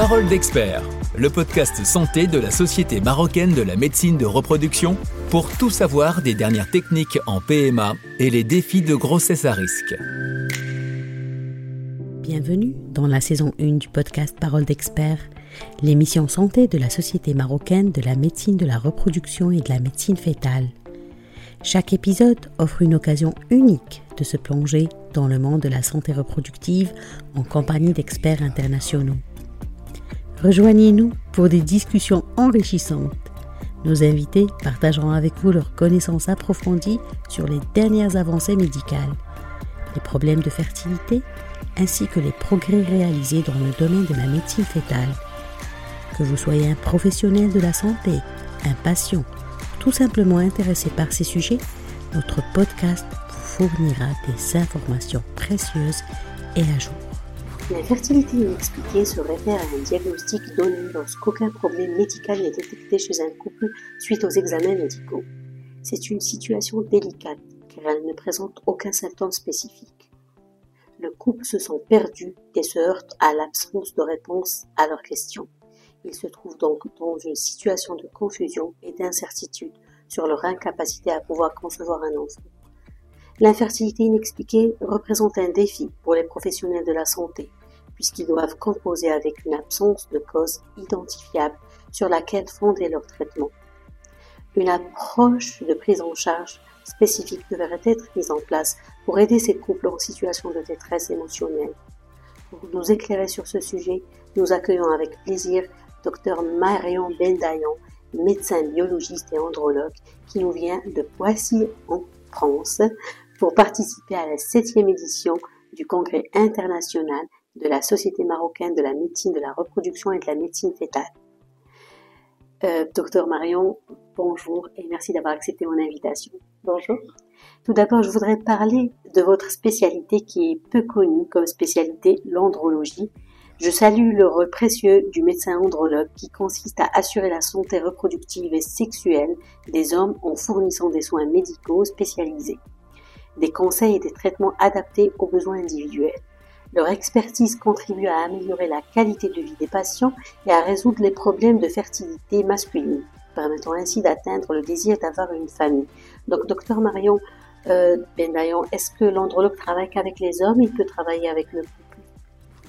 Parole d'expert, le podcast santé de la Société marocaine de la médecine de reproduction pour tout savoir des dernières techniques en PMA et les défis de grossesse à risque. Bienvenue dans la saison 1 du podcast Parole d'expert, l'émission santé de la Société marocaine de la médecine de la reproduction et de la médecine fétale. Chaque épisode offre une occasion unique de se plonger dans le monde de la santé reproductive en compagnie d'experts internationaux. Rejoignez-nous pour des discussions enrichissantes. Nos invités partageront avec vous leurs connaissances approfondies sur les dernières avancées médicales, les problèmes de fertilité, ainsi que les progrès réalisés dans le domaine de la médecine fétale. Que vous soyez un professionnel de la santé, un patient, tout simplement intéressé par ces sujets, notre podcast vous fournira des informations précieuses et à jour. L'infertilité inexpliquée se réfère à un diagnostic donné lorsqu'aucun problème médical n'est détecté chez un couple suite aux examens médicaux. C'est une situation délicate car elle ne présente aucun symptôme spécifique. Le couple se sent perdu et se heurte à l'absence de réponse à leurs questions. Ils se trouvent donc dans une situation de confusion et d'incertitude sur leur incapacité à pouvoir concevoir un enfant. L'infertilité inexpliquée représente un défi pour les professionnels de la santé puisqu'ils doivent composer avec une absence de cause identifiable sur laquelle fonder leur traitement. Une approche de prise en charge spécifique devrait être mise en place pour aider ces couples en situation de détresse émotionnelle. Pour nous éclairer sur ce sujet, nous accueillons avec plaisir Dr Marion Bendayan, médecin biologiste et andrologue, qui nous vient de Poissy en France pour participer à la septième édition du Congrès international de la Société marocaine de la médecine de la reproduction et de la médecine fétale. Euh, docteur Marion, bonjour et merci d'avoir accepté mon invitation. Bonjour. Tout d'abord, je voudrais parler de votre spécialité qui est peu connue comme spécialité, l'andrologie. Je salue le rôle précieux du médecin andrologue qui consiste à assurer la santé reproductive et sexuelle des hommes en fournissant des soins médicaux spécialisés, des conseils et des traitements adaptés aux besoins individuels. Leur expertise contribue à améliorer la qualité de vie des patients et à résoudre les problèmes de fertilité masculine, permettant ainsi d'atteindre le désir d'avoir une famille. Donc, docteur Marion euh, Bendayon, est-ce que l'andrologue travaille qu'avec les hommes? Il peut travailler avec le couple?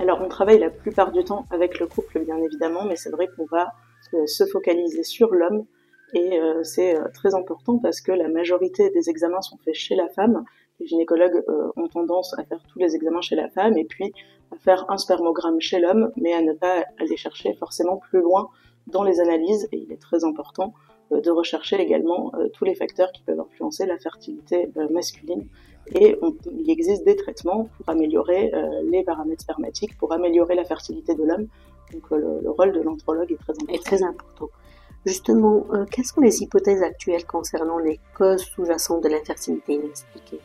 Alors, on travaille la plupart du temps avec le couple, bien évidemment, mais c'est vrai qu'on va euh, se focaliser sur l'homme. Et euh, c'est euh, très important parce que la majorité des examens sont faits chez la femme les gynécologues euh, ont tendance à faire tous les examens chez la femme et puis à faire un spermogramme chez l'homme, mais à ne pas aller chercher forcément plus loin dans les analyses. Et il est très important euh, de rechercher également euh, tous les facteurs qui peuvent influencer la fertilité masculine. Et il existe des traitements pour améliorer les paramètres spermatiques, pour améliorer la fertilité de l'homme. Donc le, rôle de l'andrologue est très important. Est très important. Justement, quelles sont les hypothèses actuelles concernant les causes sous-jacentes de l'infertilité inexpliquée?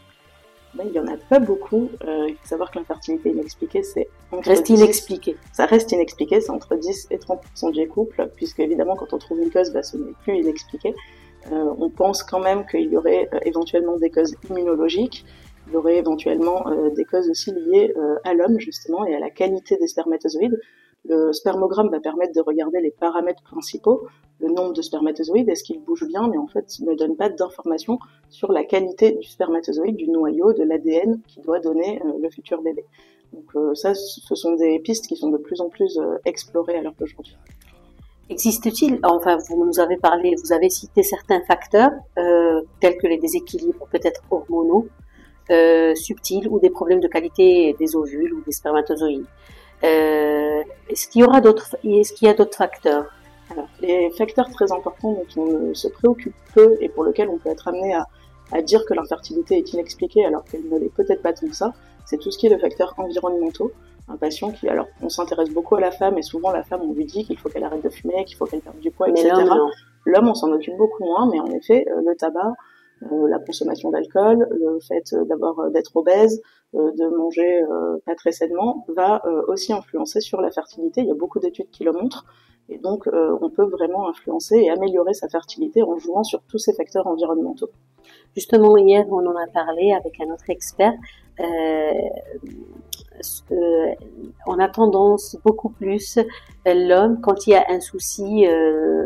Ben, il n'y en a pas beaucoup. Euh, il faut savoir que l'infertilité inexpliquée, c'est reste inexpliqué. Ça reste inexpliqué, c'est entre 10 et 30% des couples, puisque évidemment, quand on trouve une cause, ben, ce n'est plus inexpliqué. Euh, on pense quand même qu'il y aurait euh, éventuellement des causes immunologiques, il y aurait éventuellement euh, des causes aussi liées euh, à l'homme, justement, et à la qualité des spermatozoïdes. Le spermogramme va permettre de regarder les paramètres principaux, le nombre de spermatozoïdes, est-ce qu'ils bougent bien, mais en fait, ne donne pas d'informations sur la qualité du spermatozoïde, du noyau, de l'ADN qui doit donner euh, le futur bébé. Donc euh, ça, ce sont des pistes qui sont de plus en plus euh, explorées à l'heure d'aujourd'hui. Existe-t-il, enfin vous nous avez parlé, vous avez cité certains facteurs tels que les déséquilibres peut-être hormonaux, subtils ou des problèmes de qualité des ovules ou des spermatozoïdes. Est-ce qu'il y aura d'autres, est-ce qu'il y a d'autres facteurs? Alors, les facteurs très importants dont on se préoccupe peu et pour lesquels on peut être amené à, à dire que l'infertilité est inexpliquée alors qu'elle ne l'est peut-être pas tant que ça, c'est tout ce qui est le facteur environnementaux. Un patient qui, alors, on s'intéresse beaucoup à la femme et souvent la femme, on lui dit qu'il faut qu'elle arrête de fumer, qu'il faut qu'elle perde du poids, etc. L'homme, on s'en occupe beaucoup moins, mais en effet, euh, le tabac, euh, la consommation d'alcool, le fait d'avoir euh, d'être obèse, de manger pas très sainement, va aussi influencer sur la fertilité. Il y a beaucoup d'études qui le montrent. Et donc, euh, on peut vraiment influencer et améliorer sa fertilité en jouant sur tous ces facteurs environnementaux. Justement, hier, on en a parlé avec un autre expert. Euh, euh, on a tendance beaucoup plus l'homme quand il y a un souci,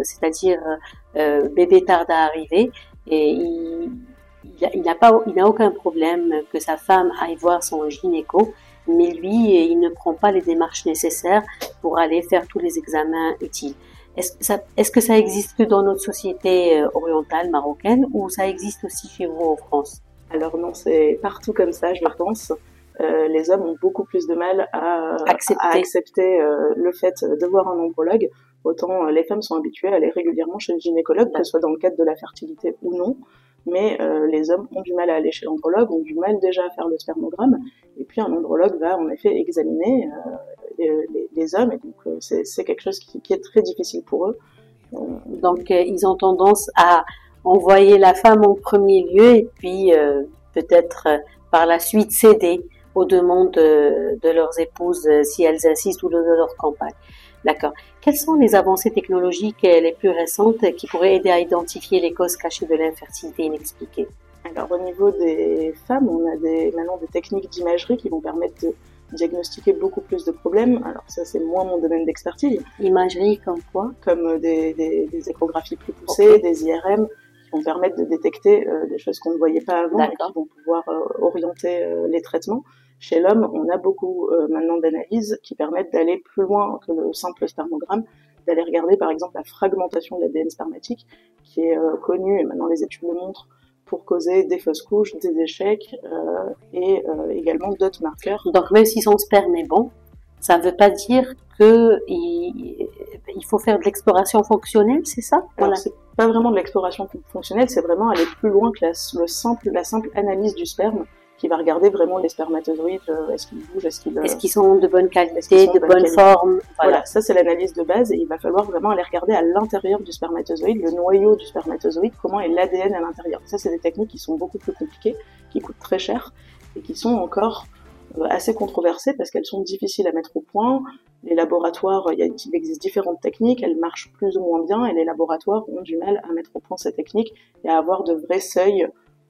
c'est-à-dire bébé tarde à arriver, et il, il n'a pas, il n'a aucun problème que sa femme aille voir son gynéco, mais lui, il ne prend pas les démarches nécessaires pour aller faire tous les examens utiles. Est-ce que, ça, existe que dans notre société euh, orientale marocaine ou ça existe aussi chez vous en France? Alors non, c'est partout comme ça, je pense. Euh, les hommes ont beaucoup plus de mal à accepter, euh, le fait de voir un andrologue. Autant les femmes sont habituées à aller régulièrement chez le gynécologue, que ce soit dans le cadre de la fertilité ou non mais euh, les hommes ont du mal à aller chez l'andrologue, ont du mal déjà à faire le spermogramme, et puis un andrologue va en effet examiner euh, les, hommes, et donc euh, c'est quelque chose qui, est très difficile pour eux. Donc ils ont tendance à envoyer la femme en premier lieu, et puis peut-être par la suite céder aux demandes de, leurs épouses si elles insistent ou de leur campagne. D'accord. Quelles sont les avancées technologiques les plus récentes qui pourraient aider à identifier les causes cachées de l'infertilité inexpliquée? Alors au niveau des femmes, on a des, maintenant des techniques d'imagerie qui vont permettre de diagnostiquer beaucoup plus de problèmes. Alors ça c'est moins mon domaine d'expertise. Imagerie comme quoi? Comme des, des, échographies plus poussées, des IRM qui vont permettre de détecter euh, des choses qu'on ne voyait pas avant et qui vont pouvoir euh, orienter euh, les traitements. Chez l'homme, on a beaucoup euh, maintenant d'analyses qui permettent d'aller plus loin que le simple spermogramme, d'aller regarder par exemple la fragmentation de l'ADN spermatique, qui est euh, connue, et maintenant les études le montrent, pour causer des fausses couches, des échecs euh, et également d'autres marqueurs. Donc même si son sperme est bon, ça ne veut pas dire que il, faut faire de l'exploration fonctionnelle, c'est ça? Voilà. C'est pas vraiment de l'exploration fonctionnelle, c'est vraiment aller plus loin que la, le simple, la simple analyse du sperme qui va regarder vraiment les spermatozoïdes, euh, est-ce qu'ils bougent, est-ce qu'ils est-ce qu'ils sont de bonne qualité, de, bonne, forme? Voilà. ça c'est l'analyse de base et il va falloir vraiment aller regarder à l'intérieur du spermatozoïde, le noyau du spermatozoïde, comment est l'ADN à l'intérieur. Ça c'est des techniques qui sont beaucoup plus compliquées, qui coûtent très cher et qui sont encore euh, assez controversées parce qu'elles sont difficiles à mettre au point. Les laboratoires, il, y a, il existe différentes techniques, elles marchent plus ou moins bien et les laboratoires ont du mal à mettre au point ces techniques et à avoir de vrais seuils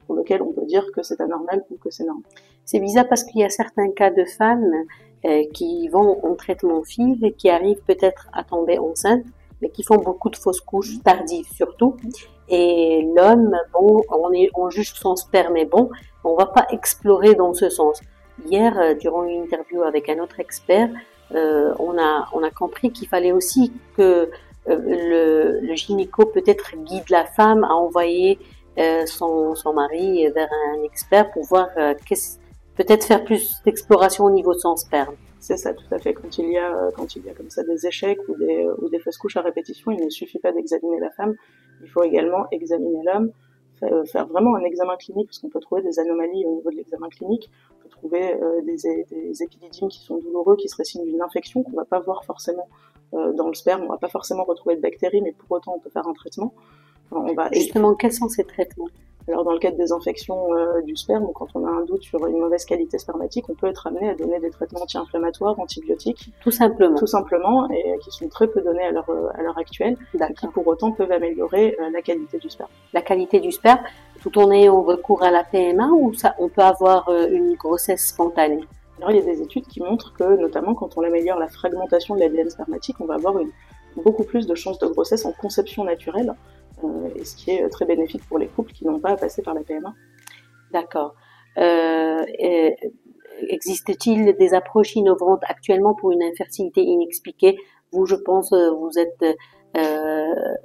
pour lequel on peut dire que c'est anormal ou que c'est normal. C'est bizarre parce qu'il y a certains cas de femmes euh, qui vont en traitement FIV et qui arrivent peut-être à tomber enceinte, mais qui font beaucoup de fausses couches tardives surtout. Et l'homme, bon, on, est, on juge son sperme est bon, on va pas explorer dans ce sens. Hier, euh, durant une interview avec un autre expert, euh, on, a, on a compris qu'il fallait aussi que euh, le, le gynéco peut-être guide la femme à envoyer son, son, mari vers un expert pour voir euh, peut-être faire plus d'exploration au niveau de son sperme. C'est ça, tout à fait. Quand il y a, euh, quand il y a comme ça des échecs ou des, ou des fausses couches à répétition, il ne suffit pas d'examiner la femme, il faut également examiner l'homme, faire vraiment un examen clinique, parce qu'on peut trouver des anomalies au niveau de l'examen clinique, on peut trouver des, des épididymes qui sont douloureux, qui seraient signes d'une infection qu'on va pas voir forcément dans le sperme, on va pas forcément retrouver de bactéries, mais pour autant on peut faire un traitement. Justement, quels sont ces traitements? Alors dans le cas des infections euh, du sperme, quand on a un doute sur une mauvaise qualité spermatique, on peut être amené à donner des traitements anti-inflammatoires, antibiotiques. Tout simplement. Tout simplement, et qui sont très peu donnés à l'heure à l'heure actuelle, et qui pour autant peuvent améliorer euh, la qualité du sperme. La qualité du sperme, tout en ayant recours à la PMA ou ça, on peut avoir euh, une grossesse spontanée? Alors il y a des études qui montrent que notamment quand on améliore la fragmentation de l'ADN spermatique, on va avoir une, beaucoup plus de chances de grossesse en conception naturelle euh, et ce qui est très bénéfique pour les couples qui n'ont pas à passer par la PMA. D'accord. Euh, Existe-t-il des approches innovantes actuellement pour une infertilité inexpliquée? Vous, je pense, euh, vous êtes, euh,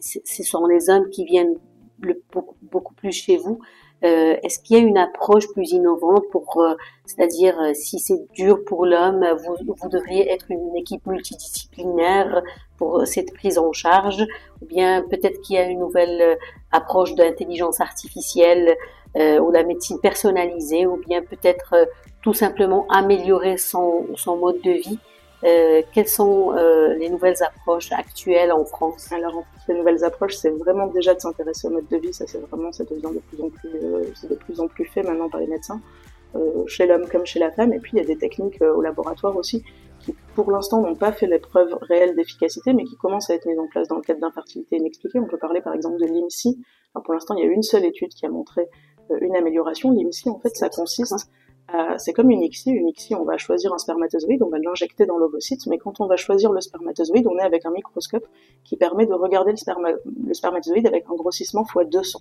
ce sont les hommes qui viennent le, beaucoup, beaucoup, plus chez vous. Euh, Est-ce qu'il y a une approche plus innovante pour, euh, c'est-à-dire si c'est dur pour l'homme, vous, vous devriez être une équipe multidisciplinaire pour cette prise en charge, ou bien peut-être qu'il y a une nouvelle euh, approche d'intelligence artificielle euh, ou la médecine personnalisée, ou bien peut-être euh, tout simplement améliorer son, son mode de vie? Euh, quelles sont les nouvelles approches actuelles en France? Alors, les nouvelles approches, c'est vraiment déjà de s'intéresser au mode de vie. Ça, c'est vraiment, ça devient de plus en plus, c'est de plus en plus fait maintenant par les médecins, chez l'homme comme chez la femme. Et puis, il y a des techniques au laboratoire aussi qui pour l'instant n'ont pas fait les preuves réelles d'efficacité, mais qui commencent à être mises en place dans le cadre d'infertilité inexpliquée. On peut parler par exemple de l'IMSI. Pour l'instant, il y a une seule étude qui a montré euh, une amélioration. L'IMSI, en fait, ça consiste euh, c'est comme une ICSI. Une ICSI, on va choisir un spermatozoïde, on va l'injecter dans l'ovocyte, mais quand on va choisir le spermatozoïde, on est avec un microscope qui permet de regarder le, spermatozoïde avec un grossissement x 200.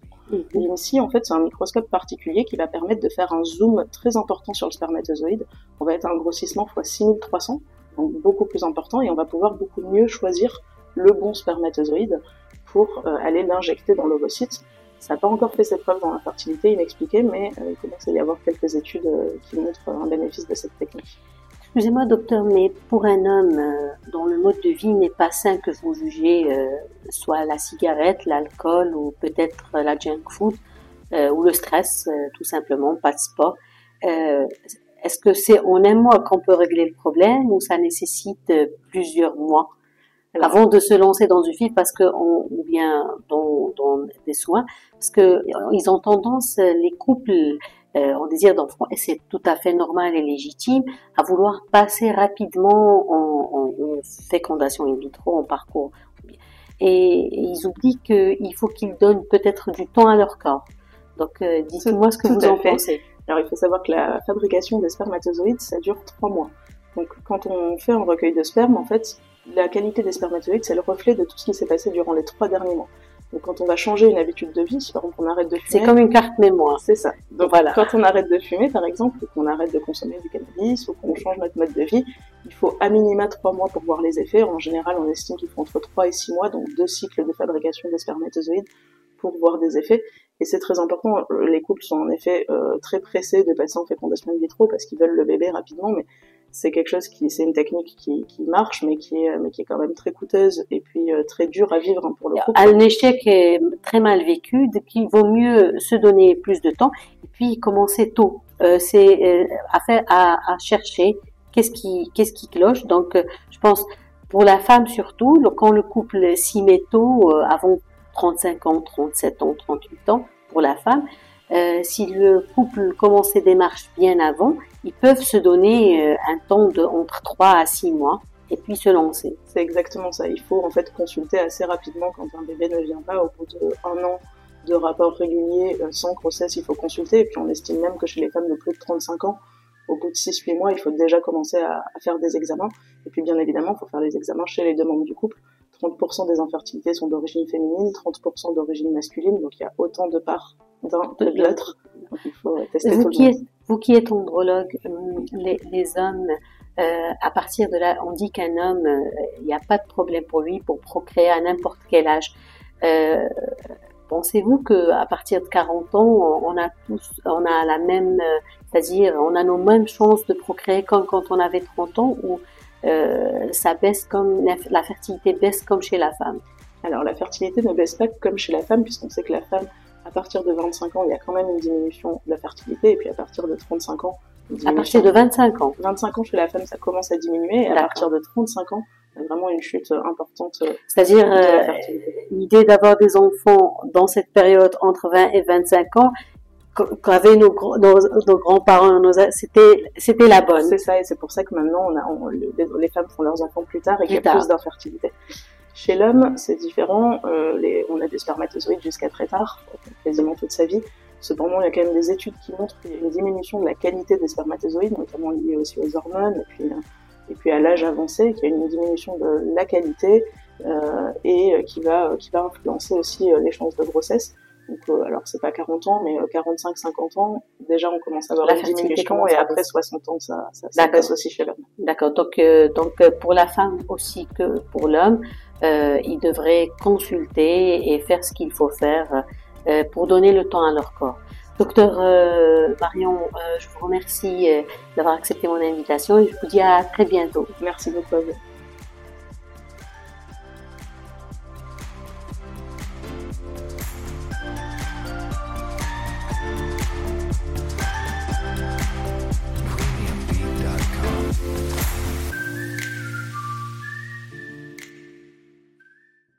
L'INSI, en fait, c'est un microscope particulier qui va permettre de faire un zoom très important sur le spermatozoïde. On va être à un grossissement x 6300, donc beaucoup plus important, et on va pouvoir beaucoup mieux choisir le bon spermatozoïde pour euh, aller l'injecter dans l'ovocyte. Ça n'a pas encore fait ses preuves dans l'infertilité inexpliquée, mais euh, il commence à y avoir quelques études euh, qui montrent un bénéfice de cette technique. Excusez-moi, docteur, mais pour un homme euh, dont le mode de vie n'est pas sain que vous jugez, soit la cigarette, l'alcool ou peut-être la junk food, ou le stress, tout simplement, pas de sport, est-ce que c'est en un mois qu'on peut régler le problème ou ça nécessite plusieurs mois? Avant de se lancer dans du film parce que on, ou bien dans, dans, des soins parce que euh, ils ont tendance les couples euh, en désir d'enfant et c'est tout à fait normal et légitime à vouloir passer rapidement en, en, en fécondation in vitro en parcours. Et, ils oublient qu'il faut qu'ils donnent peut-être du temps à leur corps. Donc euh, dites-moi ce que vous en pensez. Alors il faut savoir que la fabrication des spermatozoïdes ça dure trois mois. Donc quand on fait un recueil de sperme en fait la qualité des spermatozoïdes, c'est le reflet de tout ce qui s'est passé durant les trois derniers mois. Donc quand on va changer une habitude de vie, par exemple on arrête de fumer. C'est comme une carte mémoire. C'est ça. Donc voilà. Quand on arrête de fumer, par exemple, ou qu'on arrête de consommer du cannabis, ou qu'on change notre mode de vie, il faut à minima trois mois pour voir les effets. En général, on estime qu'il faut entre trois et six mois, donc deux cycles de fabrication des spermatozoïdes pour voir des effets. Et c'est très important. Les couples sont en effet euh, très pressés de passer en fécondation in vitro parce qu'ils veulent le bébé rapidement, mais c'est quelque chose qui, c'est une technique qui, qui, marche, mais qui est, mais qui est quand même très coûteuse et puis euh, très dure à vivre hein, pour le couple. Un échec est très mal vécu, donc il vaut mieux se donner plus de temps et puis commencer tôt. Euh, c'est euh, à faire, à, à chercher qu'est-ce qui, qu'est-ce qui cloche. Donc, euh, je pense pour la femme surtout, quand le couple s'y met tôt, avant 35 ans, 37 ans, 38 ans, pour la femme, euh, si le couple commence ses démarches bien avant, ils peuvent se donner euh, un temps de entre 3 à 6 mois et puis se lancer. C'est exactement ça. Il faut en fait consulter assez rapidement quand un bébé ne vient pas. Au bout d'un an de rapport régulier euh, sans grossesse, il faut consulter. Et puis on estime même que chez les femmes de plus de 35 ans, au bout de 6-8 mois, il faut déjà commencer à, à, faire des examens. Et puis bien évidemment, il faut faire des examens chez les deux membres du couple. 30% des infertilités sont d'origine féminine, 30% d'origine masculine, donc il y a autant de parts d'un de l'autre. Vous, qui êtes, vous qui êtes andrologue, euh, les, les hommes, euh, à partir de là, on dit qu'un homme, euh, il n'y a pas de problème pour lui pour procréer à n'importe quel âge. Euh, Pensez-vous que à partir de 40 ans, on a tous, on a la même, euh, c'est-à-dire, on a nos mêmes chances de procréer comme quand on avait 30 ans, ou euh, ça baisse comme la fertilité baisse comme chez la femme? Alors la fertilité ne baisse pas comme chez la femme, puisqu'on sait que la femme partir de 25 ans, il y a quand même une diminution de la fertilité, et puis à partir de 35 ans, à partir de 25 ans 25 ans chez la femme, ça commence à diminuer, et à partir de 35 ans, il y a vraiment une chute importante. Euh, C'est-à-dire, euh, l'idée d'avoir des enfants dans cette période entre 20 et 25 ans, qu'avaient nos, nos, nos grands-parents, c'était, c'était la bonne. C'est ça, et c'est pour ça que maintenant, on a, on, les, femmes font leurs enfants plus tard et qu'il y a plus d'infertilité. Chez l'homme, c'est différent. Euh, les, on a des spermatozoïdes jusqu'à très tard, quasiment toute sa vie. Cependant, il y a quand même des études qui montrent qu'il y a une diminution de la qualité des spermatozoïdes, notamment liée aussi aux hormones et puis, euh, et puis à l'âge avancé, qu'il y a une diminution de la qualité euh, et qui va, qui va influencer aussi euh, les chances de grossesse. Donc, euh, alors c'est pas 40 ans, mais 45-50 euh, ans, déjà on commence à avoir la une diminution et après 60 ans, ça, ça, ça passe aussi chez l'homme. D'accord. Donc, euh, donc pour la femme aussi que pour l'homme, euh, ils devraient consulter et faire ce qu'il faut faire euh, pour donner le temps à leur corps. Docteur Marion, je vous remercie d'avoir accepté mon invitation et je vous dis à très bientôt. Merci beaucoup.